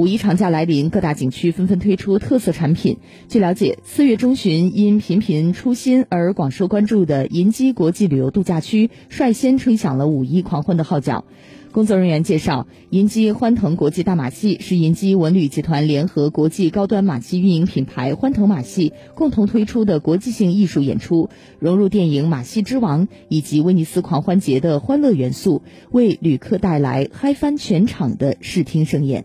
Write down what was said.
五一长假来临各大景区纷纷推出特色产品。据了解四月中旬因频频出新而广受关注的银基国际旅游度假区率先吹响了五一狂欢的号角。工作人员介绍银基欢腾国际大马戏是银基文旅集团联合国际高端马戏运营品牌欢腾马戏共同推出的国际性艺术演出融入电影马戏之王以及威尼斯狂欢节的欢乐元素为旅客带来嗨翻全场的视听盛宴。